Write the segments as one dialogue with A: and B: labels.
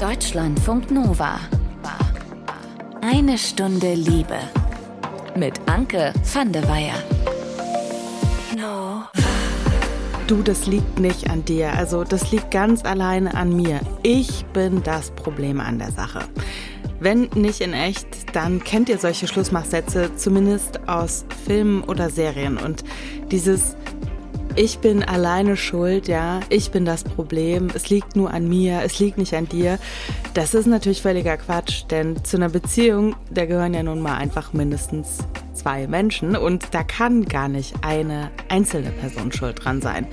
A: Deutschlandfunk Nova. Eine Stunde Liebe. Mit Anke van de Weyer.
B: Du, das liegt nicht an dir. Also das liegt ganz alleine an mir. Ich bin das Problem an der Sache. Wenn nicht in echt, dann kennt ihr solche Schlussmachsätze zumindest aus Filmen oder Serien. Und dieses ich bin alleine schuld, ja, ich bin das Problem, es liegt nur an mir, es liegt nicht an dir. Das ist natürlich völliger Quatsch, denn zu einer Beziehung, da gehören ja nun mal einfach mindestens zwei Menschen und da kann gar nicht eine einzelne Person schuld dran sein.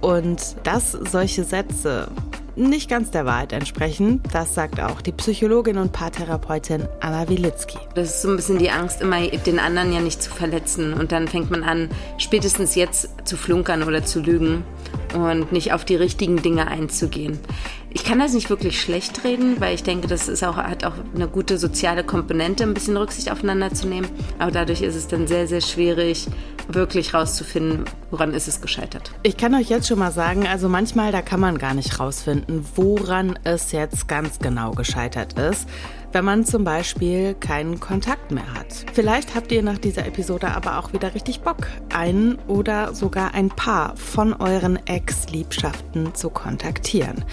B: Und dass solche Sätze nicht ganz der Wahrheit entsprechen. Das sagt auch die Psychologin und Paartherapeutin Anna Wilitzki.
C: Das ist so ein bisschen die Angst, immer den anderen ja nicht zu verletzen. Und dann fängt man an, spätestens jetzt zu flunkern oder zu lügen und nicht auf die richtigen Dinge einzugehen. Ich kann das nicht wirklich schlecht reden, weil ich denke, das ist auch, hat auch eine gute soziale Komponente, ein bisschen Rücksicht aufeinander zu nehmen. Aber dadurch ist es dann sehr, sehr schwierig, wirklich rauszufinden, woran ist es gescheitert.
B: Ich kann euch jetzt schon mal sagen, also manchmal, da kann man gar nicht rausfinden, woran es jetzt ganz genau gescheitert ist wenn man zum Beispiel keinen Kontakt mehr hat. Vielleicht habt ihr nach dieser Episode aber auch wieder richtig Bock, einen oder sogar ein paar von euren Ex-Liebschaften zu kontaktieren.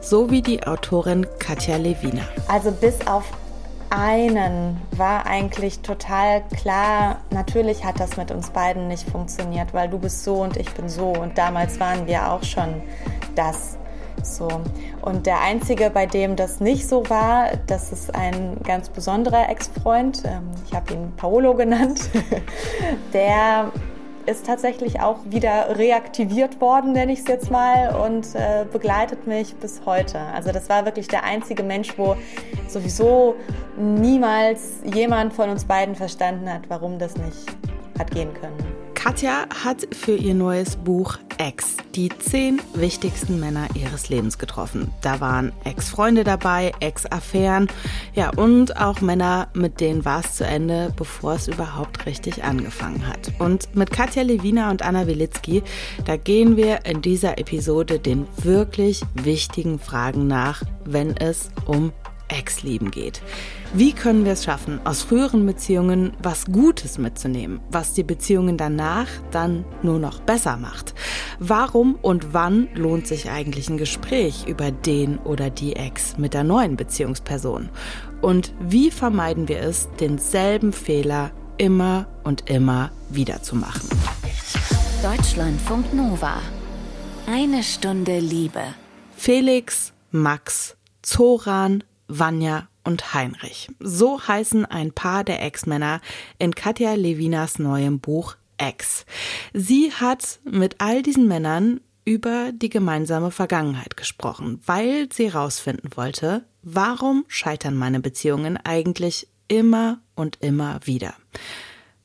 B: So wie die Autorin Katja Lewina.
D: Also bis auf einen war eigentlich total klar, natürlich hat das mit uns beiden nicht funktioniert, weil du bist so und ich bin so und damals waren wir auch schon das. So. Und der einzige, bei dem das nicht so war, das ist ein ganz besonderer Ex-Freund. Ähm, ich habe ihn Paolo genannt. Der ist tatsächlich auch wieder reaktiviert worden, nenne ich es jetzt mal, und äh, begleitet mich bis heute. Also das war wirklich der einzige Mensch, wo sowieso niemals jemand von uns beiden verstanden hat, warum das nicht hat gehen können.
B: Katja hat für ihr neues Buch Ex die zehn wichtigsten Männer ihres Lebens getroffen. Da waren Ex-Freunde dabei, Ex-Affären, ja und auch Männer, mit denen war es zu Ende, bevor es überhaupt richtig angefangen hat. Und mit Katja Lewina und Anna Wilitzki, da gehen wir in dieser Episode den wirklich wichtigen Fragen nach, wenn es um Ex-Lieben geht. Wie können wir es schaffen, aus früheren Beziehungen was Gutes mitzunehmen, was die Beziehungen danach dann nur noch besser macht? Warum und wann lohnt sich eigentlich ein Gespräch über den oder die Ex mit der neuen Beziehungsperson? Und wie vermeiden wir es, denselben Fehler immer und immer wieder zu machen?
A: Deutschlandfunk Nova. Eine Stunde Liebe.
B: Felix, Max, Zoran, Vanya und Heinrich. So heißen ein paar der Ex-Männer in Katja Levinas neuem Buch Ex. Sie hat mit all diesen Männern über die gemeinsame Vergangenheit gesprochen, weil sie herausfinden wollte, warum scheitern meine Beziehungen eigentlich immer und immer wieder.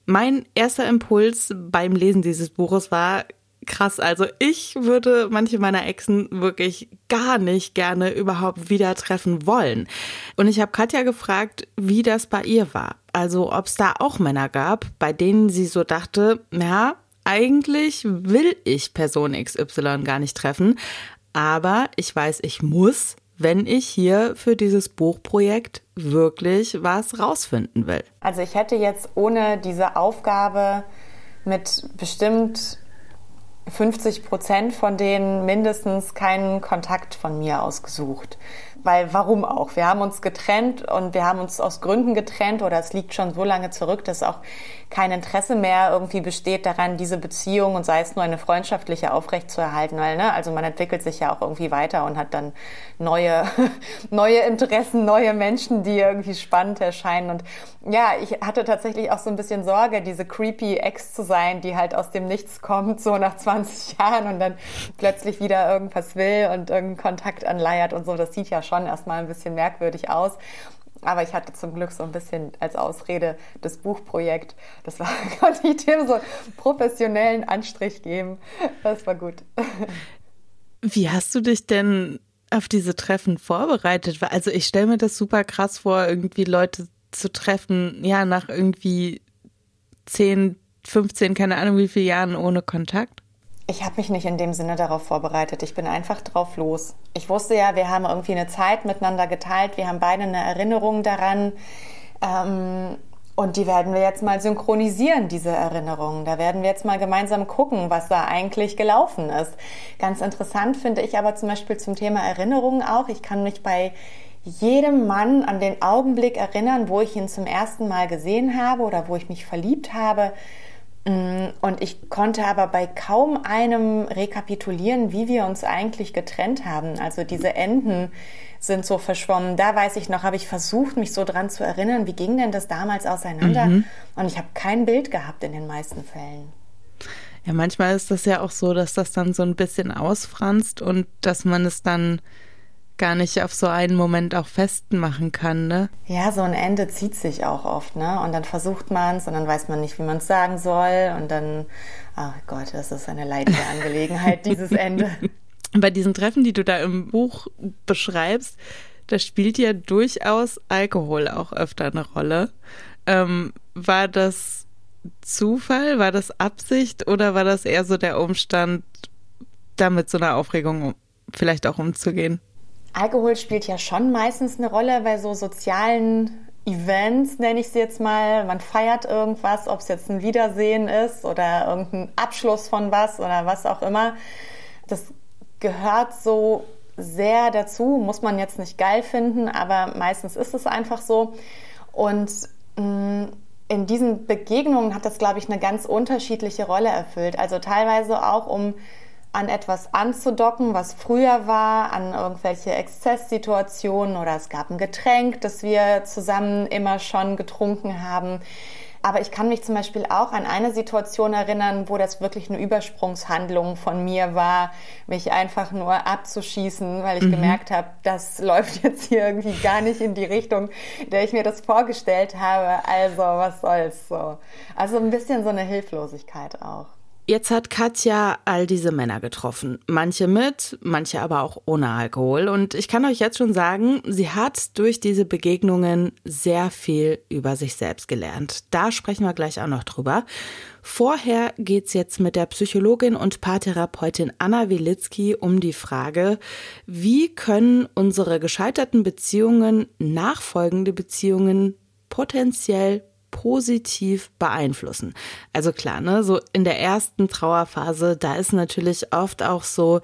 B: Mein erster Impuls beim Lesen dieses Buches war, krass. Also ich würde manche meiner Exen wirklich gar nicht gerne überhaupt wieder treffen wollen. Und ich habe Katja gefragt, wie das bei ihr war. Also ob es da auch Männer gab, bei denen sie so dachte, ja, eigentlich will ich Person XY gar nicht treffen, aber ich weiß, ich muss, wenn ich hier für dieses Buchprojekt wirklich was rausfinden will.
D: Also ich hätte jetzt ohne diese Aufgabe mit bestimmt 50 Prozent von denen mindestens keinen Kontakt von mir ausgesucht weil warum auch? Wir haben uns getrennt und wir haben uns aus Gründen getrennt oder es liegt schon so lange zurück, dass auch kein Interesse mehr irgendwie besteht daran, diese Beziehung und sei es nur eine freundschaftliche aufrechtzuerhalten, weil ne, also man entwickelt sich ja auch irgendwie weiter und hat dann neue neue Interessen, neue Menschen, die irgendwie spannend erscheinen und ja, ich hatte tatsächlich auch so ein bisschen Sorge, diese creepy Ex zu sein, die halt aus dem Nichts kommt, so nach 20 Jahren und dann plötzlich wieder irgendwas will und irgendeinen Kontakt anleiert und so. Das sieht ja schon schon erstmal ein bisschen merkwürdig aus. Aber ich hatte zum Glück so ein bisschen als Ausrede das Buchprojekt. Das war, konnte ich dem so professionellen Anstrich geben. Das war gut.
B: Wie hast du dich denn auf diese Treffen vorbereitet? Also ich stelle mir das super krass vor, irgendwie Leute zu treffen, ja, nach irgendwie 10, 15, keine Ahnung wie viele Jahren ohne Kontakt.
D: Ich habe mich nicht in dem Sinne darauf vorbereitet. Ich bin einfach drauf los. Ich wusste ja, wir haben irgendwie eine Zeit miteinander geteilt. Wir haben beide eine Erinnerung daran. Ähm, und die werden wir jetzt mal synchronisieren, diese Erinnerungen. Da werden wir jetzt mal gemeinsam gucken, was da eigentlich gelaufen ist. Ganz interessant finde ich aber zum Beispiel zum Thema Erinnerungen auch. Ich kann mich bei jedem Mann an den Augenblick erinnern, wo ich ihn zum ersten Mal gesehen habe oder wo ich mich verliebt habe. Mm, und ich konnte aber bei kaum einem rekapitulieren, wie wir uns eigentlich getrennt haben. Also diese Enden sind so verschwommen. Da weiß ich noch, habe ich versucht, mich so dran zu erinnern, wie ging denn das damals auseinander? Mhm. Und ich habe kein Bild gehabt in den meisten Fällen.
B: Ja, manchmal ist das ja auch so, dass das dann so ein bisschen ausfranst und dass man es dann gar nicht auf so einen Moment auch festmachen kann, ne?
D: Ja, so ein Ende zieht sich auch oft, ne? Und dann versucht man es und dann weiß man nicht, wie man es sagen soll und dann, ach Gott, das ist eine leidige Angelegenheit, dieses Ende.
B: Bei diesen Treffen, die du da im Buch beschreibst, da spielt ja durchaus Alkohol auch öfter eine Rolle. Ähm, war das Zufall, war das Absicht oder war das eher so der Umstand, damit so einer Aufregung vielleicht auch umzugehen?
D: Alkohol spielt ja schon meistens eine Rolle bei so sozialen Events, nenne ich sie jetzt mal. Man feiert irgendwas, ob es jetzt ein Wiedersehen ist oder irgendein Abschluss von was oder was auch immer. Das gehört so sehr dazu, muss man jetzt nicht geil finden, aber meistens ist es einfach so. Und mm, in diesen Begegnungen hat das, glaube ich, eine ganz unterschiedliche Rolle erfüllt. Also teilweise auch, um an etwas anzudocken, was früher war, an irgendwelche Exzesssituationen oder es gab ein Getränk, das wir zusammen immer schon getrunken haben. Aber ich kann mich zum Beispiel auch an eine Situation erinnern, wo das wirklich eine Übersprungshandlung von mir war, mich einfach nur abzuschießen, weil ich mhm. gemerkt habe, das läuft jetzt hier irgendwie gar nicht in die Richtung, der ich mir das vorgestellt habe. Also was soll's so. Also ein bisschen so eine Hilflosigkeit auch.
B: Jetzt hat Katja all diese Männer getroffen. Manche mit, manche aber auch ohne Alkohol. Und ich kann euch jetzt schon sagen, sie hat durch diese Begegnungen sehr viel über sich selbst gelernt. Da sprechen wir gleich auch noch drüber. Vorher geht's jetzt mit der Psychologin und Paartherapeutin Anna Wilitzki um die Frage, wie können unsere gescheiterten Beziehungen nachfolgende Beziehungen potenziell positiv beeinflussen. Also klar, ne, so in der ersten Trauerphase, da ist natürlich oft auch so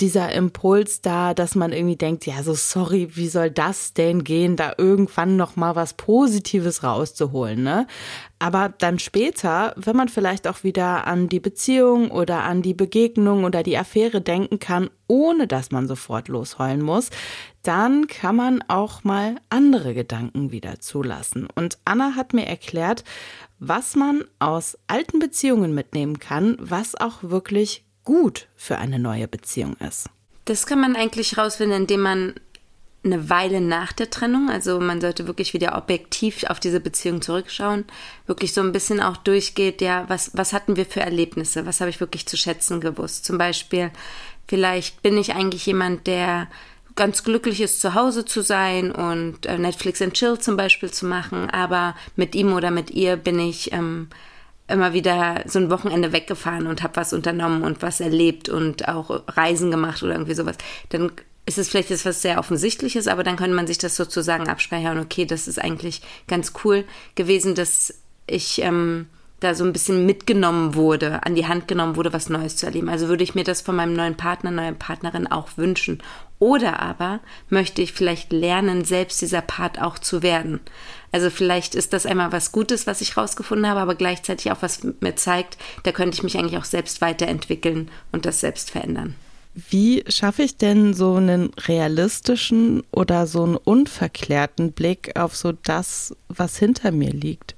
B: dieser Impuls da, dass man irgendwie denkt, ja, so sorry, wie soll das denn gehen, da irgendwann noch mal was Positives rauszuholen, ne? Aber dann später, wenn man vielleicht auch wieder an die Beziehung oder an die Begegnung oder die Affäre denken kann, ohne dass man sofort losheulen muss, dann kann man auch mal andere Gedanken wieder zulassen. Und Anna hat mir erklärt, was man aus alten Beziehungen mitnehmen kann, was auch wirklich gut für eine neue Beziehung ist.
C: Das kann man eigentlich rausfinden, indem man eine Weile nach der Trennung, also man sollte wirklich wieder objektiv auf diese Beziehung zurückschauen, wirklich so ein bisschen auch durchgeht, ja, was, was hatten wir für Erlebnisse, was habe ich wirklich zu schätzen gewusst. Zum Beispiel, vielleicht bin ich eigentlich jemand, der ganz glücklich ist, zu Hause zu sein und äh, Netflix and Chill zum Beispiel zu machen, aber mit ihm oder mit ihr bin ich ähm, immer wieder so ein Wochenende weggefahren und habe was unternommen und was erlebt und auch Reisen gemacht oder irgendwie sowas, dann ist es vielleicht etwas sehr Offensichtliches, aber dann könnte man sich das sozusagen abspeichern. Okay, das ist eigentlich ganz cool gewesen, dass ich ähm, da so ein bisschen mitgenommen wurde, an die Hand genommen wurde, was Neues zu erleben. Also würde ich mir das von meinem neuen Partner, neuen Partnerin auch wünschen. Oder aber möchte ich vielleicht lernen, selbst dieser Part auch zu werden. Also vielleicht ist das einmal was Gutes, was ich rausgefunden habe, aber gleichzeitig auch was mir zeigt, da könnte ich mich eigentlich auch selbst weiterentwickeln und das selbst verändern.
B: Wie schaffe ich denn so einen realistischen oder so einen unverklärten Blick auf so das, was hinter mir liegt?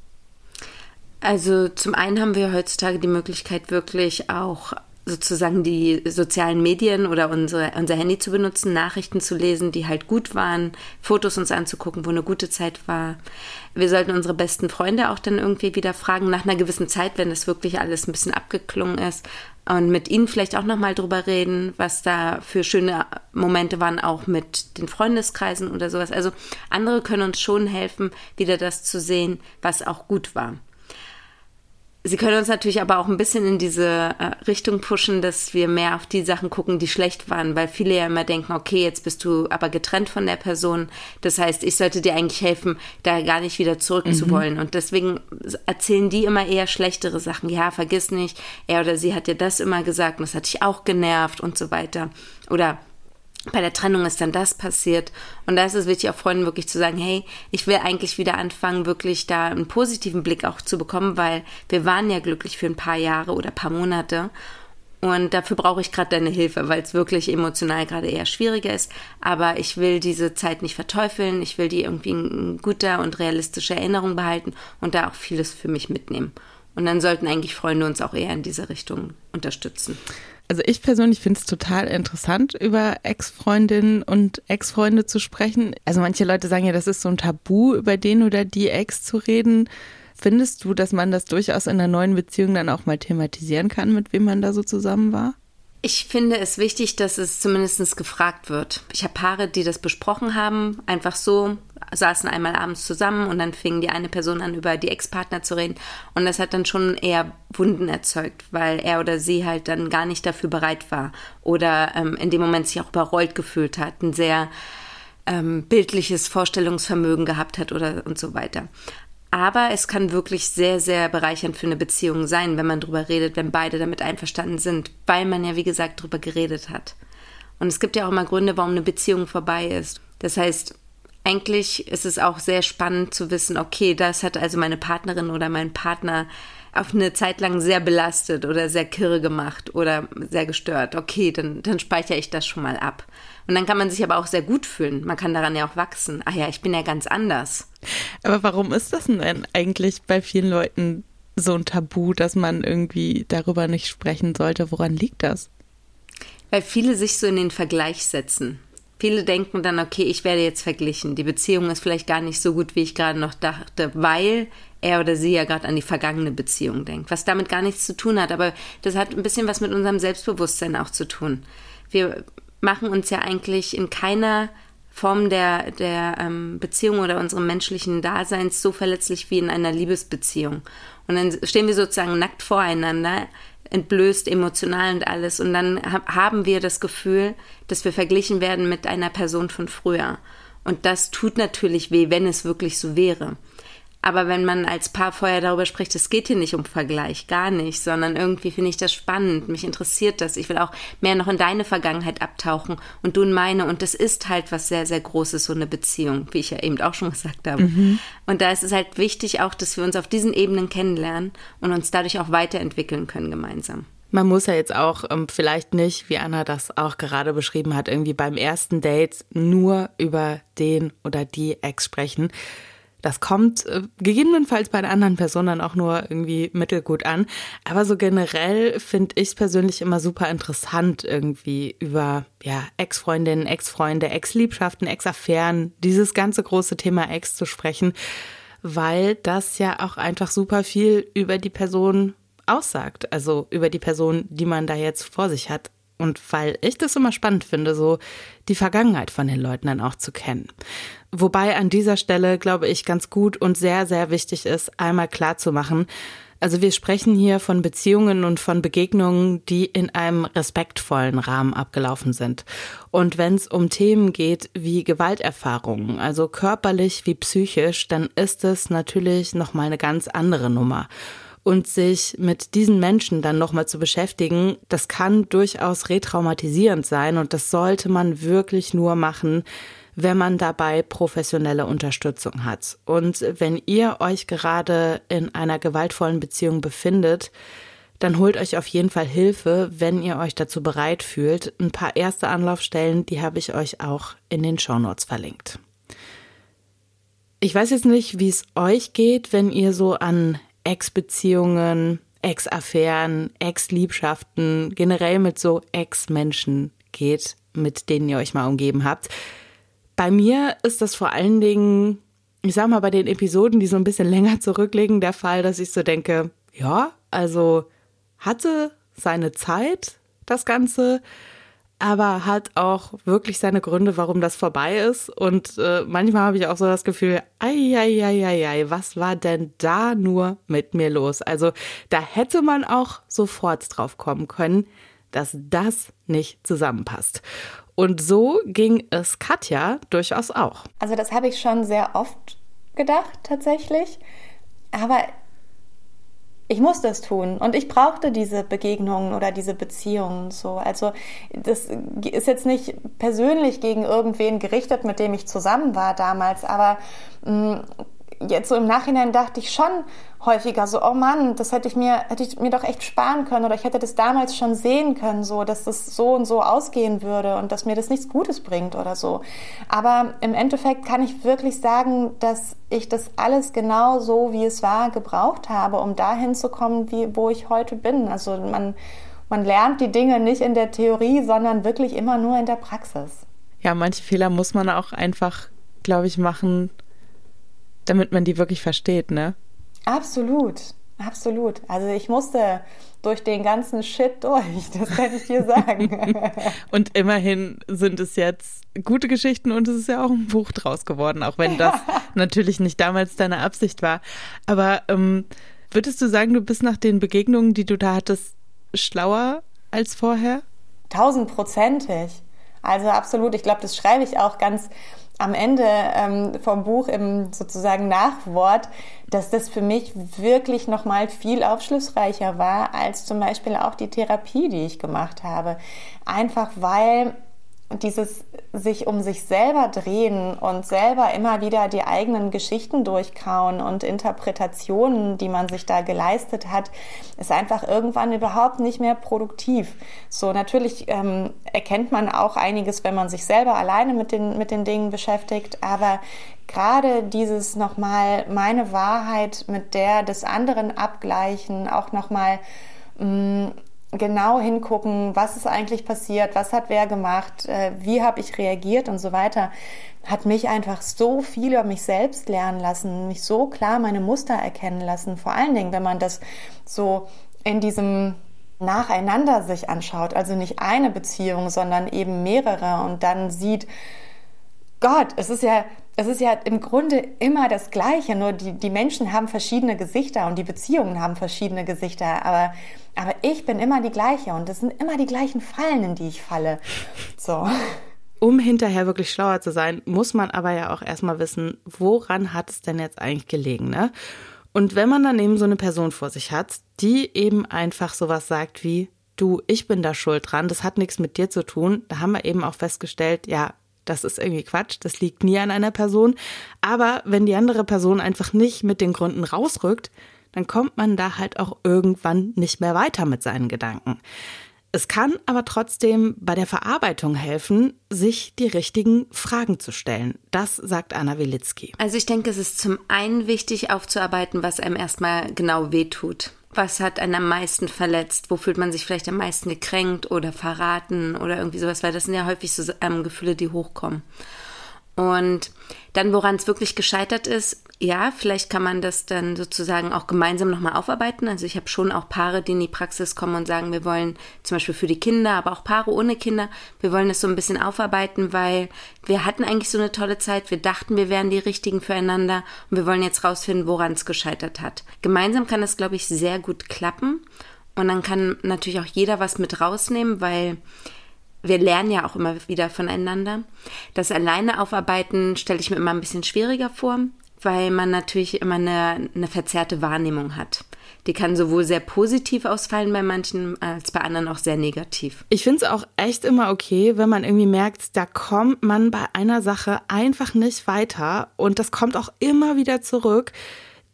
C: Also zum einen haben wir heutzutage die Möglichkeit, wirklich auch sozusagen die sozialen Medien oder unsere, unser Handy zu benutzen, Nachrichten zu lesen, die halt gut waren, Fotos uns anzugucken, wo eine gute Zeit war. Wir sollten unsere besten Freunde auch dann irgendwie wieder fragen, nach einer gewissen Zeit, wenn das wirklich alles ein bisschen abgeklungen ist. Und mit ihnen vielleicht auch nochmal drüber reden, was da für schöne Momente waren, auch mit den Freundeskreisen oder sowas. Also andere können uns schon helfen, wieder das zu sehen, was auch gut war. Sie können uns natürlich aber auch ein bisschen in diese äh, Richtung pushen, dass wir mehr auf die Sachen gucken, die schlecht waren, weil viele ja immer denken, okay, jetzt bist du aber getrennt von der Person. Das heißt, ich sollte dir eigentlich helfen, da gar nicht wieder zurück mhm. Und deswegen erzählen die immer eher schlechtere Sachen. Ja, vergiss nicht, er oder sie hat dir das immer gesagt und das hat dich auch genervt und so weiter. Oder bei der Trennung ist dann das passiert. Und da ist es wichtig, auch Freunden wirklich zu sagen, hey, ich will eigentlich wieder anfangen, wirklich da einen positiven Blick auch zu bekommen, weil wir waren ja glücklich für ein paar Jahre oder paar Monate. Und dafür brauche ich gerade deine Hilfe, weil es wirklich emotional gerade eher schwieriger ist. Aber ich will diese Zeit nicht verteufeln. Ich will die irgendwie in guter und realistischer Erinnerung behalten und da auch vieles für mich mitnehmen. Und dann sollten eigentlich Freunde uns auch eher in diese Richtung unterstützen.
B: Also ich persönlich finde es total interessant, über Ex-Freundinnen und Ex-Freunde zu sprechen. Also manche Leute sagen ja, das ist so ein Tabu, über den oder die Ex zu reden. Findest du, dass man das durchaus in einer neuen Beziehung dann auch mal thematisieren kann, mit wem man da so zusammen war?
C: Ich finde es wichtig, dass es zumindest gefragt wird. Ich habe Paare, die das besprochen haben, einfach so, saßen einmal abends zusammen und dann fing die eine Person an, über die Ex-Partner zu reden. Und das hat dann schon eher Wunden erzeugt, weil er oder sie halt dann gar nicht dafür bereit war oder ähm, in dem Moment sich auch überrollt gefühlt hat, ein sehr ähm, bildliches Vorstellungsvermögen gehabt hat oder und so weiter. Aber es kann wirklich sehr, sehr bereichernd für eine Beziehung sein, wenn man drüber redet, wenn beide damit einverstanden sind, weil man ja, wie gesagt, drüber geredet hat. Und es gibt ja auch immer Gründe, warum eine Beziehung vorbei ist. Das heißt, eigentlich ist es auch sehr spannend zu wissen, okay, das hat also meine Partnerin oder mein Partner auf eine Zeit lang sehr belastet oder sehr kirre gemacht oder sehr gestört. Okay, dann, dann speichere ich das schon mal ab. Und dann kann man sich aber auch sehr gut fühlen. Man kann daran ja auch wachsen. Ach ja, ich bin ja ganz anders.
B: Aber warum ist das denn eigentlich bei vielen Leuten so ein Tabu, dass man irgendwie darüber nicht sprechen sollte? Woran liegt das?
C: Weil viele sich so in den Vergleich setzen. Viele denken dann, okay, ich werde jetzt verglichen. Die Beziehung ist vielleicht gar nicht so gut, wie ich gerade noch dachte, weil er oder sie ja gerade an die vergangene Beziehung denkt, was damit gar nichts zu tun hat. Aber das hat ein bisschen was mit unserem Selbstbewusstsein auch zu tun. Wir machen uns ja eigentlich in keiner Form der, der ähm, Beziehung oder unserem menschlichen Daseins so verletzlich wie in einer Liebesbeziehung. Und dann stehen wir sozusagen nackt voreinander, entblößt emotional und alles. Und dann haben wir das Gefühl, dass wir verglichen werden mit einer Person von früher. Und das tut natürlich weh, wenn es wirklich so wäre. Aber wenn man als Paar vorher darüber spricht, es geht hier nicht um Vergleich, gar nicht, sondern irgendwie finde ich das spannend, mich interessiert das. Ich will auch mehr noch in deine Vergangenheit abtauchen und du in meine. Und das ist halt was sehr, sehr Großes, so eine Beziehung, wie ich ja eben auch schon gesagt habe. Mhm. Und da ist es halt wichtig auch, dass wir uns auf diesen Ebenen kennenlernen und uns dadurch auch weiterentwickeln können gemeinsam.
B: Man muss ja jetzt auch ähm, vielleicht nicht, wie Anna das auch gerade beschrieben hat, irgendwie beim ersten Date nur über den oder die Ex sprechen das kommt äh, gegebenenfalls bei der anderen Person dann auch nur irgendwie mittelgut an. Aber so generell finde ich persönlich immer super interessant, irgendwie über ja, Ex-Freundinnen, Ex-Freunde, Ex-Liebschaften, Ex-Affären, dieses ganze große Thema Ex zu sprechen, weil das ja auch einfach super viel über die Person aussagt. Also über die Person, die man da jetzt vor sich hat. Und weil ich das immer spannend finde, so die Vergangenheit von den Leuten dann auch zu kennen. Wobei an dieser Stelle, glaube ich, ganz gut und sehr, sehr wichtig ist, einmal klar zu machen, also wir sprechen hier von Beziehungen und von Begegnungen, die in einem respektvollen Rahmen abgelaufen sind. Und wenn es um Themen geht wie Gewalterfahrungen, also körperlich wie psychisch, dann ist es natürlich noch mal eine ganz andere Nummer. Und sich mit diesen Menschen dann nochmal zu beschäftigen, das kann durchaus retraumatisierend sein und das sollte man wirklich nur machen, wenn man dabei professionelle Unterstützung hat. Und wenn ihr euch gerade in einer gewaltvollen Beziehung befindet, dann holt euch auf jeden Fall Hilfe, wenn ihr euch dazu bereit fühlt. Ein paar erste Anlaufstellen, die habe ich euch auch in den Shownotes verlinkt. Ich weiß jetzt nicht, wie es euch geht, wenn ihr so an Ex-Beziehungen, Ex-Affären, Ex-Liebschaften, generell mit so Ex-Menschen geht, mit denen ihr euch mal umgeben habt. Bei mir ist das vor allen Dingen, ich sag mal, bei den Episoden, die so ein bisschen länger zurückliegen, der Fall, dass ich so denke, ja, also hatte seine Zeit, das Ganze. Aber hat auch wirklich seine Gründe, warum das vorbei ist. Und äh, manchmal habe ich auch so das Gefühl, ei, ei, ei, ei, ei, was war denn da nur mit mir los? Also da hätte man auch sofort drauf kommen können, dass das nicht zusammenpasst. Und so ging es Katja durchaus auch.
D: Also das habe ich schon sehr oft gedacht tatsächlich. Aber ich musste es tun und ich brauchte diese Begegnungen oder diese Beziehungen so. Also das ist jetzt nicht persönlich gegen irgendwen gerichtet, mit dem ich zusammen war damals, aber mh, mm, jetzt so im Nachhinein dachte ich schon häufiger so, oh Mann, das hätte ich mir, hätte ich mir doch echt sparen können oder ich hätte das damals schon sehen können, so, dass das so und so ausgehen würde und dass mir das nichts Gutes bringt oder so. Aber im Endeffekt kann ich wirklich sagen, dass ich das alles genau so, wie es war, gebraucht habe, um dahin zu kommen, wie, wo ich heute bin. Also man, man lernt die Dinge nicht in der Theorie, sondern wirklich immer nur in der Praxis.
B: Ja, manche Fehler muss man auch einfach, glaube ich, machen, damit man die wirklich versteht, ne?
D: Absolut, absolut. Also ich musste durch den ganzen Shit durch, das kann ich dir sagen.
B: und immerhin sind es jetzt gute Geschichten und es ist ja auch ein Buch draus geworden, auch wenn das natürlich nicht damals deine Absicht war. Aber ähm, würdest du sagen, du bist nach den Begegnungen, die du da hattest, schlauer als vorher?
D: Tausendprozentig. Also absolut. Ich glaube, das schreibe ich auch ganz am Ende ähm, vom Buch im sozusagen Nachwort, dass das für mich wirklich nochmal viel aufschlussreicher war als zum Beispiel auch die Therapie, die ich gemacht habe. Einfach weil dieses sich um sich selber drehen und selber immer wieder die eigenen Geschichten durchkauen und Interpretationen, die man sich da geleistet hat, ist einfach irgendwann überhaupt nicht mehr produktiv. So natürlich ähm, erkennt man auch einiges, wenn man sich selber alleine mit den mit den Dingen beschäftigt, aber gerade dieses nochmal meine Wahrheit mit der des anderen abgleichen, auch nochmal mm, genau hingucken, was ist eigentlich passiert, was hat wer gemacht, äh, wie habe ich reagiert und so weiter, hat mich einfach so viel über mich selbst lernen lassen, mich so klar meine Muster erkennen lassen. Vor allen Dingen, wenn man das so in diesem nacheinander sich anschaut, also nicht eine Beziehung, sondern eben mehrere und dann sieht, Gott, es ist ja, es ist ja im Grunde immer das Gleiche, nur die, die Menschen haben verschiedene Gesichter und die Beziehungen haben verschiedene Gesichter, aber, aber ich bin immer die gleiche und es sind immer die gleichen Fallen, in die ich falle. So.
B: Um hinterher wirklich schlauer zu sein, muss man aber ja auch erstmal wissen, woran hat es denn jetzt eigentlich gelegen, ne? Und wenn man dann eben so eine Person vor sich hat, die eben einfach sowas sagt wie, du, ich bin da schuld dran, das hat nichts mit dir zu tun, da haben wir eben auch festgestellt, ja, das ist irgendwie Quatsch, das liegt nie an einer Person. Aber wenn die andere Person einfach nicht mit den Gründen rausrückt, dann kommt man da halt auch irgendwann nicht mehr weiter mit seinen Gedanken. Es kann aber trotzdem bei der Verarbeitung helfen, sich die richtigen Fragen zu stellen. Das sagt Anna Wilitzki.
C: Also ich denke, es ist zum einen wichtig aufzuarbeiten, was einem erstmal genau wehtut was hat einen am meisten verletzt, wo fühlt man sich vielleicht am meisten gekränkt oder verraten oder irgendwie sowas, weil das sind ja häufig so ähm, Gefühle, die hochkommen. Und dann, woran es wirklich gescheitert ist, ja, vielleicht kann man das dann sozusagen auch gemeinsam nochmal aufarbeiten. Also ich habe schon auch Paare, die in die Praxis kommen und sagen, wir wollen zum Beispiel für die Kinder, aber auch Paare ohne Kinder, wir wollen das so ein bisschen aufarbeiten, weil wir hatten eigentlich so eine tolle Zeit, wir dachten, wir wären die Richtigen füreinander und wir wollen jetzt rausfinden, woran es gescheitert hat. Gemeinsam kann das, glaube ich, sehr gut klappen und dann kann natürlich auch jeder was mit rausnehmen, weil wir lernen ja auch immer wieder voneinander. Das alleine aufarbeiten stelle ich mir immer ein bisschen schwieriger vor, weil man natürlich immer eine, eine verzerrte Wahrnehmung hat. Die kann sowohl sehr positiv ausfallen bei manchen als bei anderen auch sehr negativ.
B: Ich finde es auch echt immer okay, wenn man irgendwie merkt, da kommt man bei einer Sache einfach nicht weiter und das kommt auch immer wieder zurück,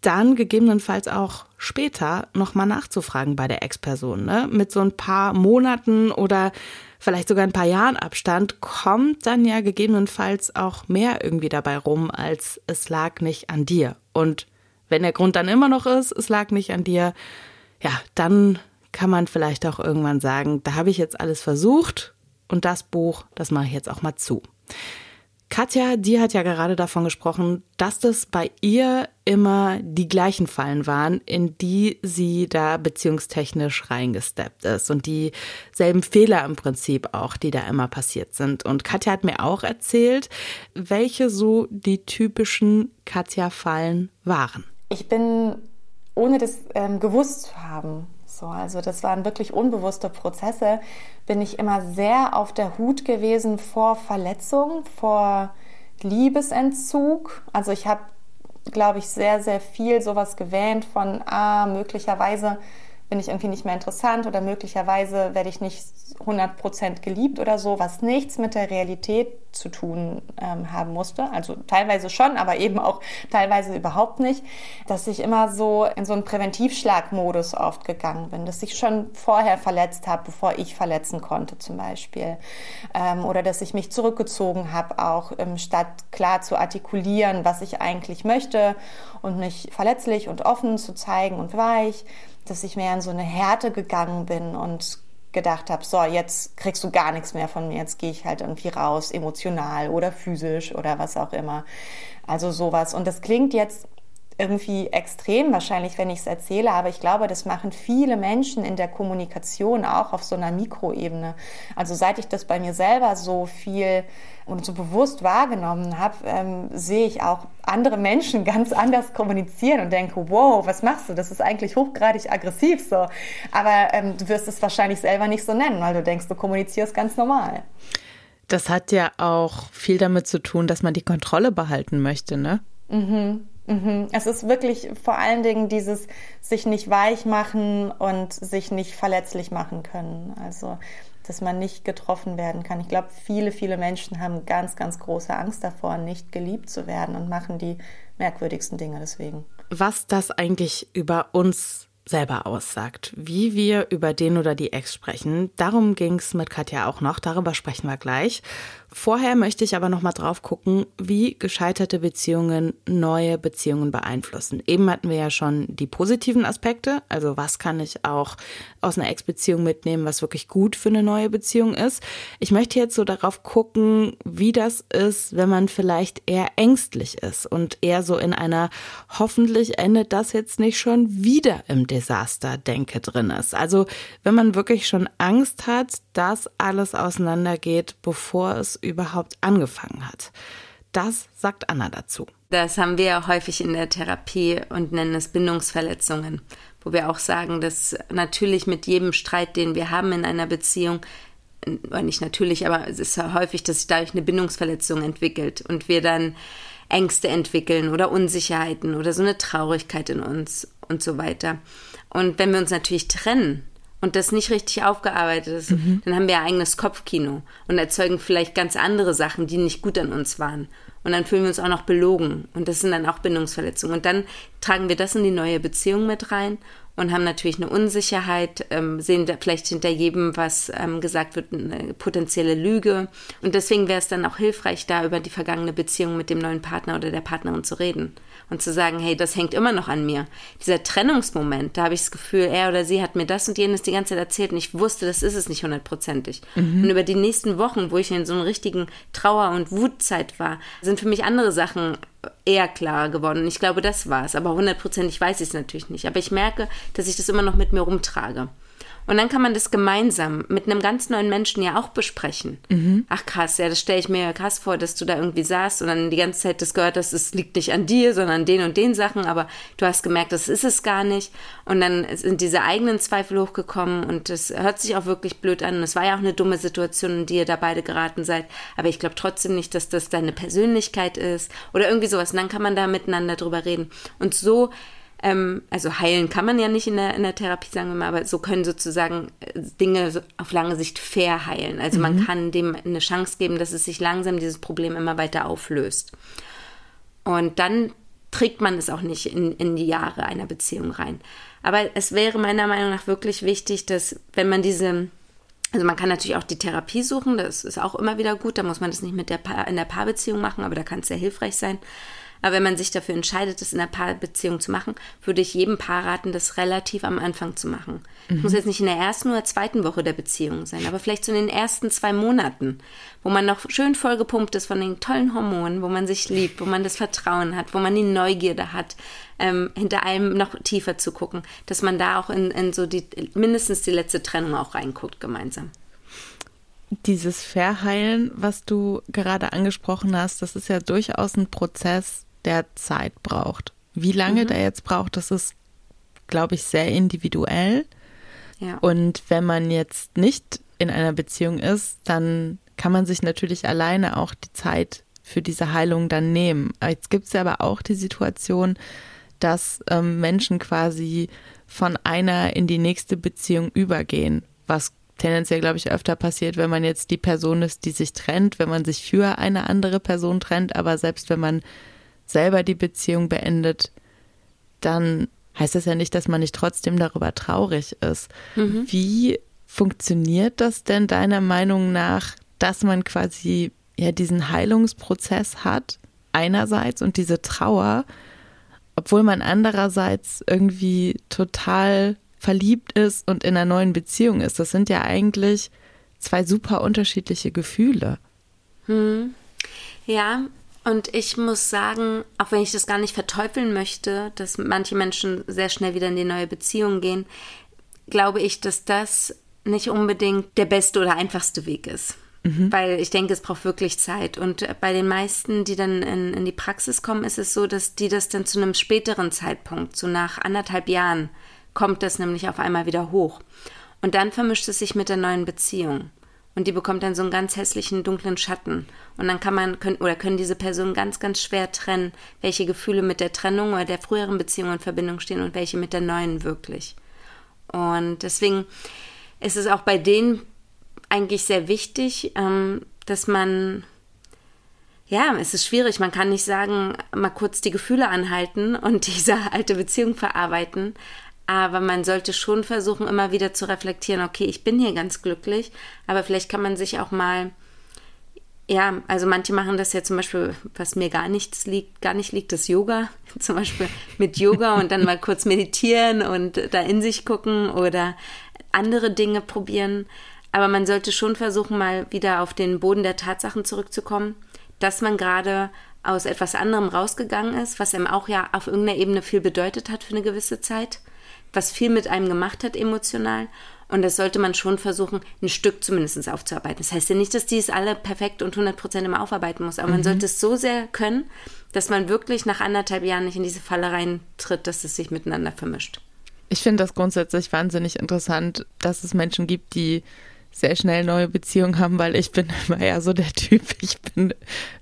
B: dann gegebenenfalls auch später nochmal nachzufragen bei der Ex-Person. Ne? Mit so ein paar Monaten oder vielleicht sogar ein paar Jahren Abstand, kommt dann ja gegebenenfalls auch mehr irgendwie dabei rum, als es lag nicht an dir. Und wenn der Grund dann immer noch ist, es lag nicht an dir, ja, dann kann man vielleicht auch irgendwann sagen, da habe ich jetzt alles versucht und das Buch, das mache ich jetzt auch mal zu. Katja, die hat ja gerade davon gesprochen, dass das bei ihr immer die gleichen Fallen waren, in die sie da beziehungstechnisch reingesteppt ist und dieselben Fehler im Prinzip auch, die da immer passiert sind. Und Katja hat mir auch erzählt, welche so die typischen Katja-Fallen waren.
D: Ich bin, ohne das ähm, gewusst zu haben, so, also das waren wirklich unbewusste Prozesse, bin ich immer sehr auf der Hut gewesen vor Verletzung, vor Liebesentzug. Also ich habe, glaube ich, sehr, sehr viel sowas gewähnt von, ah, möglicherweise bin ich irgendwie nicht mehr interessant oder möglicherweise werde ich nicht 100% geliebt oder so, was nichts mit der Realität zu tun ähm, haben musste. Also teilweise schon, aber eben auch teilweise überhaupt nicht. Dass ich immer so in so einen Präventivschlagmodus oft gegangen bin, dass ich schon vorher verletzt habe, bevor ich verletzen konnte zum Beispiel. Ähm, oder dass ich mich zurückgezogen habe, auch ähm, statt klar zu artikulieren, was ich eigentlich möchte und mich verletzlich und offen zu zeigen und weich dass ich mehr in so eine Härte gegangen bin und gedacht habe, so, jetzt kriegst du gar nichts mehr von mir, jetzt gehe ich halt irgendwie raus, emotional oder physisch oder was auch immer. Also sowas. Und das klingt jetzt irgendwie extrem wahrscheinlich, wenn ich es erzähle, aber ich glaube, das machen viele Menschen in der Kommunikation auch auf so einer Mikroebene. Also seit ich das bei mir selber so viel und so bewusst wahrgenommen habe, ähm, sehe ich auch andere Menschen ganz anders kommunizieren und denke, wow, was machst du? Das ist eigentlich hochgradig aggressiv so. Aber ähm, du wirst es wahrscheinlich selber nicht so nennen, weil du denkst, du kommunizierst ganz normal.
B: Das hat ja auch viel damit zu tun, dass man die Kontrolle behalten möchte, ne?
D: Mhm. Mhm. Es ist wirklich vor allen Dingen dieses sich nicht weich machen und sich nicht verletzlich machen können. Also, dass man nicht getroffen werden kann. Ich glaube, viele, viele Menschen haben ganz, ganz große Angst davor, nicht geliebt zu werden und machen die merkwürdigsten Dinge deswegen.
B: Was das eigentlich über uns selber aussagt, wie wir über den oder die Ex sprechen. Darum ging es mit Katja auch noch, darüber sprechen wir gleich. Vorher möchte ich aber noch mal drauf gucken, wie gescheiterte Beziehungen neue Beziehungen beeinflussen. Eben hatten wir ja schon die positiven Aspekte, also was kann ich auch aus einer Ex-Beziehung mitnehmen, was wirklich gut für eine neue Beziehung ist. Ich möchte jetzt so darauf gucken, wie das ist, wenn man vielleicht eher ängstlich ist und eher so in einer hoffentlich endet das jetzt nicht schon wieder im Desaster Denke drin ist. Also wenn man wirklich schon Angst hat, dass alles auseinandergeht, bevor es überhaupt angefangen hat. Das sagt Anna dazu.
C: Das haben wir ja häufig in der Therapie und nennen es Bindungsverletzungen, wo wir auch sagen, dass natürlich mit jedem Streit, den wir haben in einer Beziehung, oder nicht natürlich, aber es ist häufig, dass sich dadurch eine Bindungsverletzung entwickelt und wir dann Ängste entwickeln oder Unsicherheiten oder so eine Traurigkeit in uns und so weiter. Und wenn wir uns natürlich trennen, und das nicht richtig aufgearbeitet ist, mhm. dann haben wir ein eigenes Kopfkino und erzeugen vielleicht ganz andere Sachen, die nicht gut an uns waren. Und dann fühlen wir uns auch noch belogen. Und das sind dann auch Bindungsverletzungen. Und dann tragen wir das in die neue Beziehung mit rein und haben natürlich eine Unsicherheit, ähm, sehen da vielleicht hinter jedem, was ähm, gesagt wird, eine potenzielle Lüge. Und deswegen wäre es dann auch hilfreich, da über die vergangene Beziehung mit dem neuen Partner oder der Partnerin zu reden und zu sagen, hey, das hängt immer noch an mir. Dieser Trennungsmoment, da habe ich das Gefühl, er oder sie hat mir das und jenes die ganze Zeit erzählt und ich wusste, das ist es nicht hundertprozentig. Mhm. Und über die nächsten Wochen, wo ich in so einer richtigen Trauer- und Wutzeit war, sind für mich andere Sachen eher klarer geworden. Ich glaube, das war es. Aber hundertprozentig weiß ich es natürlich nicht. Aber ich merke, dass ich das immer noch mit mir rumtrage. Und dann kann man das gemeinsam mit einem ganz neuen Menschen ja auch besprechen. Mhm. Ach krass, ja, das stelle ich mir krass vor, dass du da irgendwie saßt und dann die ganze Zeit das gehört hast, es liegt nicht an dir, sondern an den und den Sachen, aber du hast gemerkt, das ist es gar nicht. Und dann sind diese eigenen Zweifel hochgekommen und das hört sich auch wirklich blöd an. Und es war ja auch eine dumme Situation, in die ihr da beide geraten seid. Aber ich glaube trotzdem nicht, dass das deine Persönlichkeit ist oder irgendwie sowas. Und dann kann man da miteinander drüber reden. Und so ähm, also heilen kann man ja nicht in der, in der Therapie, sagen wir mal, aber so können sozusagen äh, Dinge auf lange Sicht fair heilen. Also mhm. man kann dem eine Chance geben, dass es sich langsam dieses Problem immer weiter auflöst. Und dann trägt man es auch nicht in, in die Jahre einer Beziehung rein. Aber es wäre meiner Meinung nach wirklich wichtig, dass wenn man diese also man kann natürlich auch die Therapie suchen, das ist auch immer wieder gut, da muss man das nicht mit der pa in der Paarbeziehung machen, aber da kann es sehr hilfreich sein. Aber wenn man sich dafür entscheidet, das in einer Paarbeziehung zu machen, würde ich jedem Paar raten, das relativ am Anfang zu machen. Mhm. Muss jetzt nicht in der ersten oder zweiten Woche der Beziehung sein, aber vielleicht so in den ersten zwei Monaten, wo man noch schön vollgepumpt ist von den tollen Hormonen, wo man sich liebt, wo man das Vertrauen hat, wo man die Neugierde hat, ähm, hinter allem noch tiefer zu gucken, dass man da auch in, in so die mindestens die letzte Trennung auch reinguckt gemeinsam
B: dieses Verheilen, was du gerade angesprochen hast, das ist ja durchaus ein Prozess, der Zeit braucht. Wie lange mhm. der jetzt braucht, das ist, glaube ich, sehr individuell. Ja. Und wenn man jetzt nicht in einer Beziehung ist, dann kann man sich natürlich alleine auch die Zeit für diese Heilung dann nehmen. Jetzt gibt es ja aber auch die Situation, dass ähm, Menschen quasi von einer in die nächste Beziehung übergehen, was tendenziell, glaube ich, öfter passiert, wenn man jetzt die Person ist, die sich trennt, wenn man sich für eine andere Person trennt, aber selbst wenn man selber die Beziehung beendet, dann heißt das ja nicht, dass man nicht trotzdem darüber traurig ist. Mhm. Wie funktioniert das denn deiner Meinung nach, dass man quasi ja diesen Heilungsprozess hat, einerseits und diese Trauer, obwohl man andererseits irgendwie total verliebt ist und in einer neuen Beziehung ist. Das sind ja eigentlich zwei super unterschiedliche Gefühle.
C: Hm. Ja, und ich muss sagen, auch wenn ich das gar nicht verteufeln möchte, dass manche Menschen sehr schnell wieder in die neue Beziehung gehen, glaube ich, dass das nicht unbedingt der beste oder einfachste Weg ist. Mhm. Weil ich denke, es braucht wirklich Zeit. Und bei den meisten, die dann in, in die Praxis kommen, ist es so, dass die das dann zu einem späteren Zeitpunkt, so nach anderthalb Jahren, kommt das nämlich auf einmal wieder hoch. Und dann vermischt es sich mit der neuen Beziehung. Und die bekommt dann so einen ganz hässlichen, dunklen Schatten. Und dann kann man, können, oder können diese Personen ganz, ganz schwer trennen, welche Gefühle mit der Trennung oder der früheren Beziehung in Verbindung stehen und welche mit der neuen wirklich. Und deswegen ist es auch bei denen eigentlich sehr wichtig, ähm, dass man, ja, es ist schwierig, man kann nicht sagen, mal kurz die Gefühle anhalten und diese alte Beziehung verarbeiten, aber man sollte schon versuchen, immer wieder zu reflektieren, okay, ich bin hier ganz glücklich, aber vielleicht kann man sich auch mal, ja, also manche machen das ja zum Beispiel, was mir gar nichts liegt, gar nicht liegt, das Yoga. Zum Beispiel mit Yoga und dann mal kurz meditieren und da in sich gucken oder andere Dinge probieren. Aber man sollte schon versuchen, mal wieder auf den Boden der Tatsachen zurückzukommen, dass man gerade aus etwas anderem rausgegangen ist, was einem auch ja auf irgendeiner Ebene viel bedeutet hat für eine gewisse Zeit was viel mit einem gemacht hat emotional. Und das sollte man schon versuchen, ein Stück zumindest aufzuarbeiten. Das heißt ja nicht, dass die es alle perfekt und 100 Prozent immer aufarbeiten muss, aber mhm. man sollte es so sehr können, dass man wirklich nach anderthalb Jahren nicht in diese Falle reintritt, dass es sich miteinander vermischt.
B: Ich finde das grundsätzlich wahnsinnig interessant, dass es Menschen gibt, die sehr schnell neue Beziehungen haben, weil ich bin immer eher so der Typ. Ich bin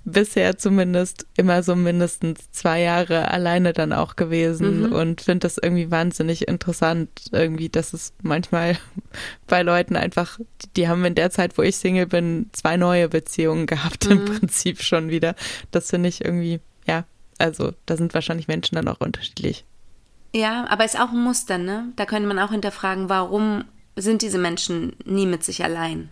B: bisher zumindest immer so mindestens zwei Jahre alleine dann auch gewesen mhm. und finde das irgendwie wahnsinnig interessant, irgendwie, dass es manchmal bei Leuten einfach, die haben in der Zeit, wo ich Single bin, zwei neue Beziehungen gehabt, mhm. im Prinzip schon wieder. Das finde ich irgendwie, ja, also da sind wahrscheinlich Menschen dann auch unterschiedlich.
C: Ja, aber ist auch ein Muster, ne? Da könnte man auch hinterfragen, warum sind diese Menschen nie mit sich allein?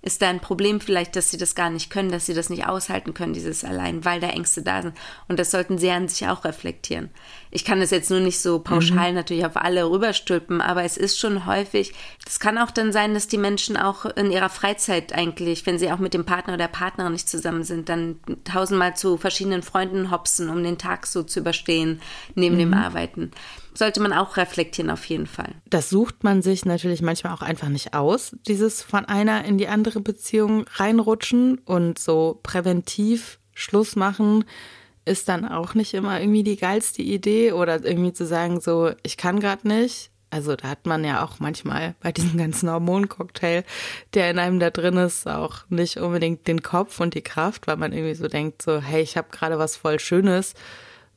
C: Ist da ein Problem vielleicht, dass sie das gar nicht können, dass sie das nicht aushalten können, dieses allein, weil da Ängste da sind? Und das sollten sie an sich auch reflektieren. Ich kann das jetzt nur nicht so pauschal mhm. natürlich auf alle rüberstülpen, aber es ist schon häufig, es kann auch dann sein, dass die Menschen auch in ihrer Freizeit eigentlich, wenn sie auch mit dem Partner oder der Partnerin nicht zusammen sind, dann tausendmal zu verschiedenen Freunden hopsen, um den Tag so zu überstehen, neben mhm. dem Arbeiten sollte man auch reflektieren auf jeden Fall.
B: Das sucht man sich natürlich manchmal auch einfach nicht aus, dieses von einer in die andere Beziehung reinrutschen und so präventiv Schluss machen ist dann auch nicht immer irgendwie die geilste Idee oder irgendwie zu sagen so, ich kann gerade nicht. Also da hat man ja auch manchmal bei diesem ganzen Hormoncocktail, der in einem da drin ist, auch nicht unbedingt den Kopf und die Kraft, weil man irgendwie so denkt so, hey, ich habe gerade was voll Schönes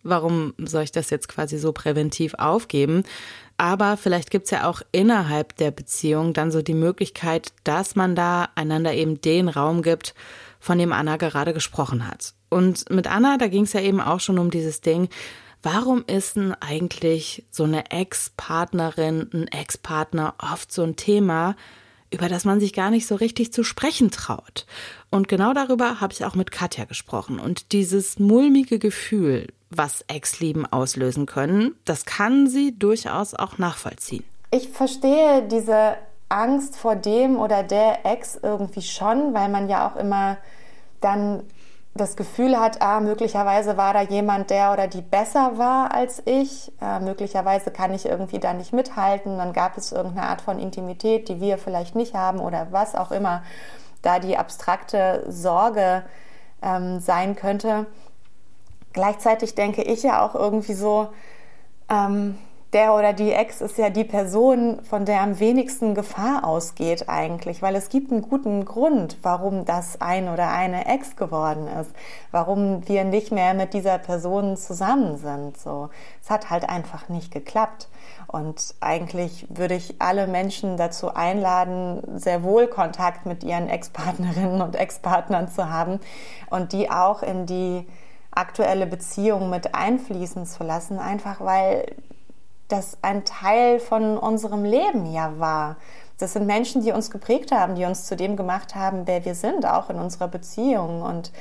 B: warum soll ich das jetzt quasi so präventiv aufgeben? Aber vielleicht gibt's ja auch innerhalb der Beziehung dann so die Möglichkeit, dass man da einander eben den Raum gibt, von dem Anna gerade gesprochen hat. Und mit Anna, da ging's ja eben auch schon um dieses Ding, warum ist denn eigentlich so eine Ex-Partnerin, ein Ex-Partner oft so ein Thema, über das man sich gar nicht so richtig zu sprechen traut. Und genau darüber habe ich auch mit Katja gesprochen. Und dieses mulmige Gefühl, was Ex-Lieben auslösen können, das kann sie durchaus auch nachvollziehen.
D: Ich verstehe diese Angst vor dem oder der Ex irgendwie schon, weil man ja auch immer dann das Gefühl hat, ah, möglicherweise war da jemand, der oder die besser war als ich, äh, möglicherweise kann ich irgendwie da nicht mithalten, dann gab es irgendeine Art von Intimität, die wir vielleicht nicht haben oder was auch immer da die abstrakte Sorge ähm, sein könnte. Gleichzeitig denke ich ja auch irgendwie so, ähm, der oder die Ex ist ja die Person, von der am wenigsten Gefahr ausgeht eigentlich, weil es gibt einen guten Grund, warum das ein oder eine Ex geworden ist, warum wir nicht mehr mit dieser Person zusammen sind. So, es hat halt einfach nicht geklappt. Und eigentlich würde ich alle Menschen dazu einladen, sehr wohl Kontakt mit ihren Ex-Partnerinnen und Ex-Partnern zu haben und die auch in die aktuelle Beziehung mit einfließen zu lassen, einfach weil das ein Teil von unserem Leben ja war. Das sind Menschen, die uns geprägt haben, die uns zu dem gemacht haben, wer wir sind, auch in unserer Beziehung. Und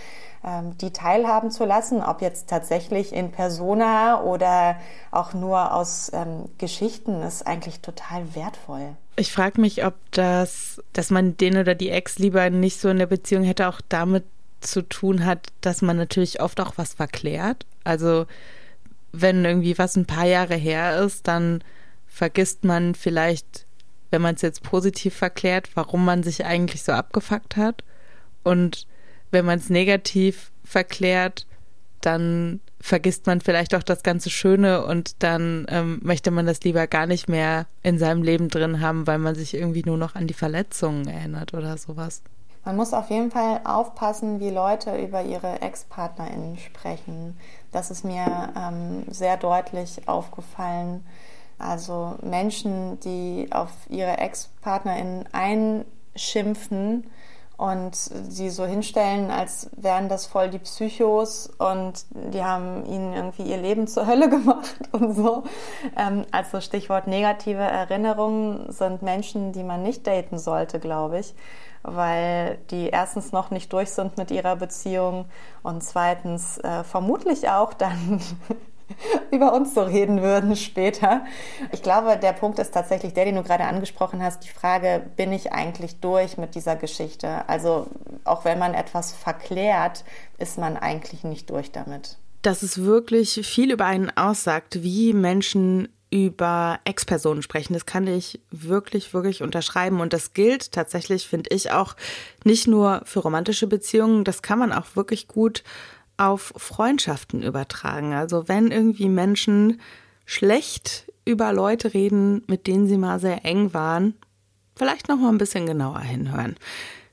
D: ähm, die teilhaben zu lassen, ob jetzt tatsächlich in Persona oder auch nur aus ähm, Geschichten, ist eigentlich total wertvoll.
B: Ich frage mich, ob das, dass man den oder die Ex lieber nicht so in der Beziehung hätte, auch damit zu tun hat, dass man natürlich oft auch was verklärt. Also wenn irgendwie was ein paar Jahre her ist, dann vergisst man vielleicht, wenn man es jetzt positiv verklärt, warum man sich eigentlich so abgefuckt hat. Und wenn man es negativ verklärt, dann vergisst man vielleicht auch das ganze Schöne und dann ähm, möchte man das lieber gar nicht mehr in seinem Leben drin haben, weil man sich irgendwie nur noch an die Verletzungen erinnert oder sowas.
D: Man muss auf jeden Fall aufpassen, wie Leute über ihre Ex-PartnerInnen sprechen. Das ist mir ähm, sehr deutlich aufgefallen. Also Menschen, die auf ihre Ex-PartnerInnen einschimpfen und sie so hinstellen, als wären das voll die Psychos und die haben ihnen irgendwie ihr Leben zur Hölle gemacht und so. Ähm, also Stichwort negative Erinnerungen sind Menschen, die man nicht daten sollte, glaube ich weil die erstens noch nicht durch sind mit ihrer Beziehung und zweitens äh, vermutlich auch dann über uns so reden würden später. Ich glaube, der Punkt ist tatsächlich der, den du gerade angesprochen hast, die Frage, bin ich eigentlich durch mit dieser Geschichte? Also auch wenn man etwas verklärt, ist man eigentlich nicht durch damit.
B: Dass es wirklich viel über einen aussagt, wie Menschen über Ex-Personen sprechen. Das kann ich wirklich, wirklich unterschreiben. Und das gilt tatsächlich, finde ich, auch nicht nur für romantische Beziehungen. Das kann man auch wirklich gut auf Freundschaften übertragen. Also wenn irgendwie Menschen schlecht über Leute reden, mit denen sie mal sehr eng waren, vielleicht noch mal ein bisschen genauer hinhören.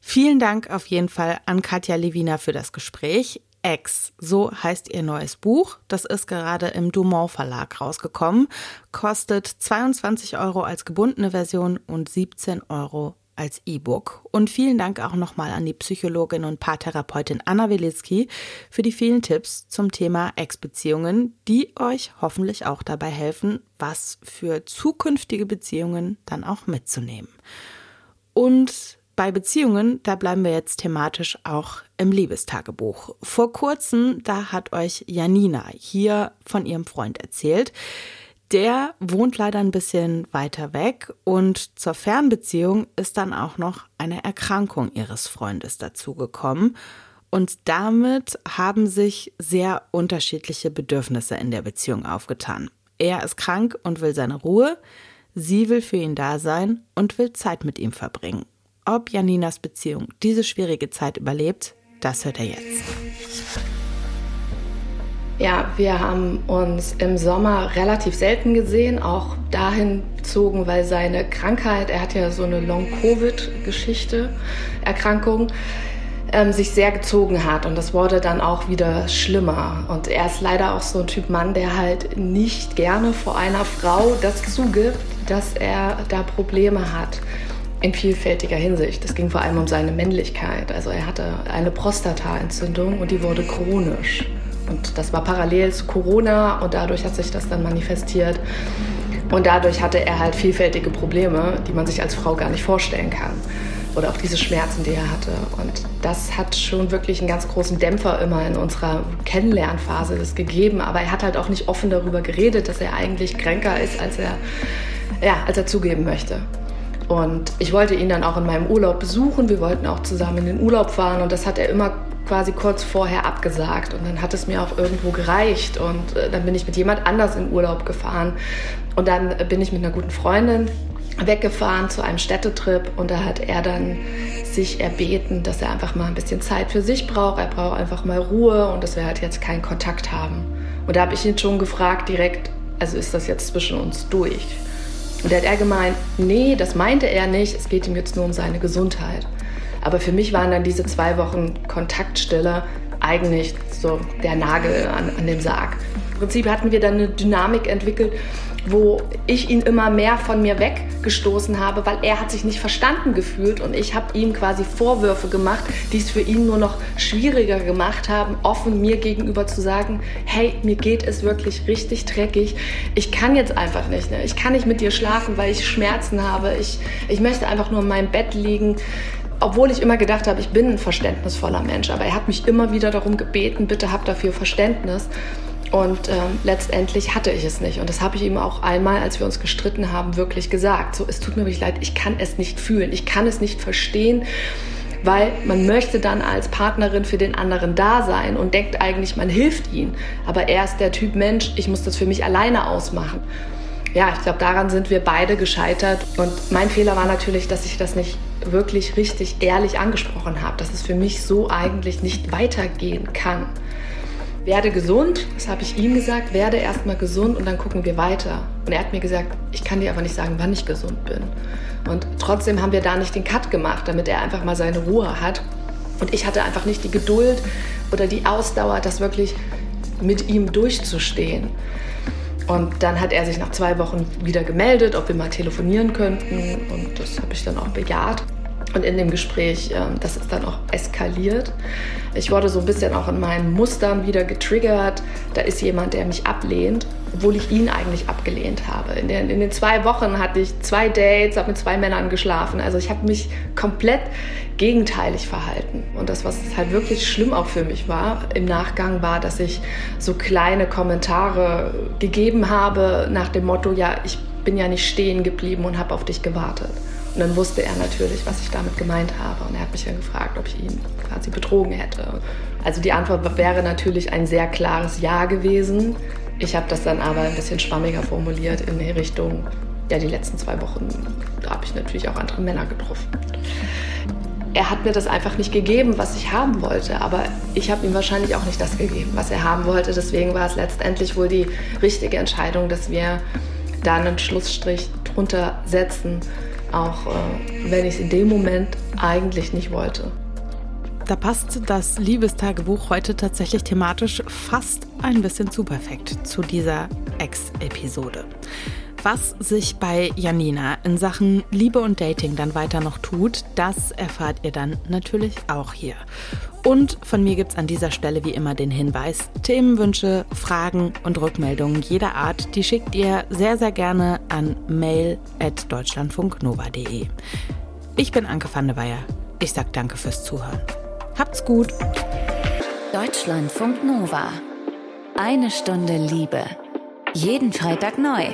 B: Vielen Dank auf jeden Fall an Katja Levina für das Gespräch. Ex, so heißt ihr neues Buch. Das ist gerade im Dumont Verlag rausgekommen. Kostet 22 Euro als gebundene Version und 17 Euro als E-Book. Und vielen Dank auch nochmal an die Psychologin und Paartherapeutin Anna Wilitzki für die vielen Tipps zum Thema Ex-Beziehungen, die euch hoffentlich auch dabei helfen, was für zukünftige Beziehungen dann auch mitzunehmen. Und bei Beziehungen, da bleiben wir jetzt thematisch auch im Liebestagebuch. Vor kurzem, da hat euch Janina hier von ihrem Freund erzählt. Der wohnt leider ein bisschen weiter weg und zur Fernbeziehung ist dann auch noch eine Erkrankung ihres Freundes dazugekommen. Und damit haben sich sehr unterschiedliche Bedürfnisse in der Beziehung aufgetan. Er ist krank und will seine Ruhe. Sie will für ihn da sein und will Zeit mit ihm verbringen. Ob Janinas Beziehung diese schwierige Zeit überlebt, das hört er jetzt.
E: Ja, wir haben uns im Sommer relativ selten gesehen, auch dahin bezogen, weil seine Krankheit, er hat ja so eine Long-Covid-Geschichte, Erkrankung, ähm, sich sehr gezogen hat und das wurde dann auch wieder schlimmer. Und er ist leider auch so ein Typ Mann, der halt nicht gerne vor einer Frau das zugibt, dass er da Probleme hat in vielfältiger Hinsicht. Es ging vor allem um seine Männlichkeit. Also er hatte eine Prostataentzündung und die wurde chronisch. Und das war parallel zu Corona und dadurch hat sich das dann manifestiert. Und dadurch hatte er halt vielfältige Probleme, die man sich als Frau gar nicht vorstellen kann. Oder auch diese Schmerzen, die er hatte. Und das hat schon wirklich einen ganz großen Dämpfer immer in unserer Kennenlernphase das gegeben. Aber er hat halt auch nicht offen darüber geredet, dass er eigentlich kränker ist, als er, ja, als er zugeben möchte. Und ich wollte ihn dann auch in meinem Urlaub besuchen. Wir wollten auch zusammen in den Urlaub fahren. Und das hat er immer quasi kurz vorher abgesagt. Und dann hat es mir auch irgendwo gereicht. Und äh, dann bin ich mit jemand anders in Urlaub gefahren. Und dann bin ich mit einer guten Freundin weggefahren zu einem Städtetrip und da hat er dann sich erbeten, dass er einfach mal ein bisschen Zeit für sich braucht. Er braucht einfach mal Ruhe und dass wir halt jetzt keinen Kontakt haben. Und da habe ich ihn schon gefragt direkt, also ist das jetzt zwischen uns durch? Und da hat er gemeint, nee, das meinte er nicht, es geht ihm jetzt nur um seine Gesundheit. Aber für mich waren dann diese zwei Wochen Kontaktstille eigentlich so der Nagel an, an dem Sarg. Im Prinzip hatten wir dann eine Dynamik entwickelt, wo ich ihn immer mehr von mir weggestoßen habe, weil er hat sich nicht verstanden gefühlt und ich habe ihm quasi Vorwürfe gemacht, die es für ihn nur noch schwieriger gemacht haben, offen mir gegenüber zu sagen, hey, mir geht es wirklich richtig dreckig, ich kann jetzt einfach nicht, ne? ich kann nicht mit dir schlafen, weil ich Schmerzen habe, ich, ich möchte einfach nur in meinem Bett liegen, obwohl ich immer gedacht habe, ich bin ein verständnisvoller Mensch, aber er hat mich immer wieder darum gebeten, bitte hab dafür Verständnis. Und ähm, letztendlich hatte ich es nicht. Und das habe ich ihm auch einmal, als wir uns gestritten haben, wirklich gesagt. So, es tut mir wirklich leid, ich kann es nicht fühlen, ich kann es nicht verstehen, weil man möchte dann als Partnerin für den anderen da sein und denkt eigentlich, man hilft ihm. Aber er ist der Typ Mensch, ich muss das für mich alleine ausmachen. Ja, ich glaube, daran sind wir beide gescheitert. Und mein Fehler war natürlich, dass ich das nicht wirklich richtig ehrlich angesprochen habe, dass es für mich so eigentlich nicht weitergehen kann werde gesund, das habe ich ihm gesagt, werde erstmal gesund und dann gucken wir weiter. Und er hat mir gesagt, ich kann dir aber nicht sagen, wann ich gesund bin. Und trotzdem haben wir da nicht den Cut gemacht, damit er einfach mal seine Ruhe hat. Und ich hatte einfach nicht die Geduld oder die Ausdauer, das wirklich mit ihm durchzustehen. Und dann hat er sich nach zwei Wochen wieder gemeldet, ob wir mal telefonieren könnten. Und das habe ich dann auch bejaht. Und in dem Gespräch, ähm, das ist dann auch eskaliert. Ich wurde so ein bisschen auch in meinen Mustern wieder getriggert. Da ist jemand, der mich ablehnt, obwohl ich ihn eigentlich abgelehnt habe. In den, in den zwei Wochen hatte ich zwei Dates, habe mit zwei Männern geschlafen. Also ich habe mich komplett gegenteilig verhalten. Und das, was halt wirklich schlimm auch für mich war im Nachgang, war, dass ich so kleine Kommentare gegeben habe nach dem Motto, ja, ich bin ja nicht stehen geblieben und habe auf dich gewartet. Und dann wusste er natürlich, was ich damit gemeint habe. Und er hat mich dann gefragt, ob ich ihn quasi betrogen hätte. Also die Antwort wäre natürlich ein sehr klares Ja gewesen. Ich habe das dann aber ein bisschen schwammiger formuliert in die Richtung, ja, die letzten zwei Wochen, da habe ich natürlich auch andere Männer getroffen. Er hat mir das einfach nicht gegeben, was ich haben wollte, aber ich habe ihm wahrscheinlich auch nicht das gegeben, was er haben wollte. Deswegen war es letztendlich wohl die richtige Entscheidung, dass wir da einen Schlussstrich drunter setzen auch äh, wenn ich es in dem Moment eigentlich nicht wollte.
B: Da passt das Liebestagebuch heute tatsächlich thematisch fast ein bisschen zu perfekt zu dieser Ex-Episode. Was sich bei Janina in Sachen Liebe und Dating dann weiter noch tut, das erfahrt ihr dann natürlich auch hier. Und von mir gibt es an dieser Stelle wie immer den Hinweis, Themenwünsche, Fragen und Rückmeldungen jeder Art, die schickt ihr sehr, sehr gerne an mail.deutschlandfunknova.de. Ich bin Anke van der Weyer. Ich sag danke fürs Zuhören. Habt's gut.
A: Deutschlandfunk Nova. Eine Stunde Liebe. Jeden Freitag neu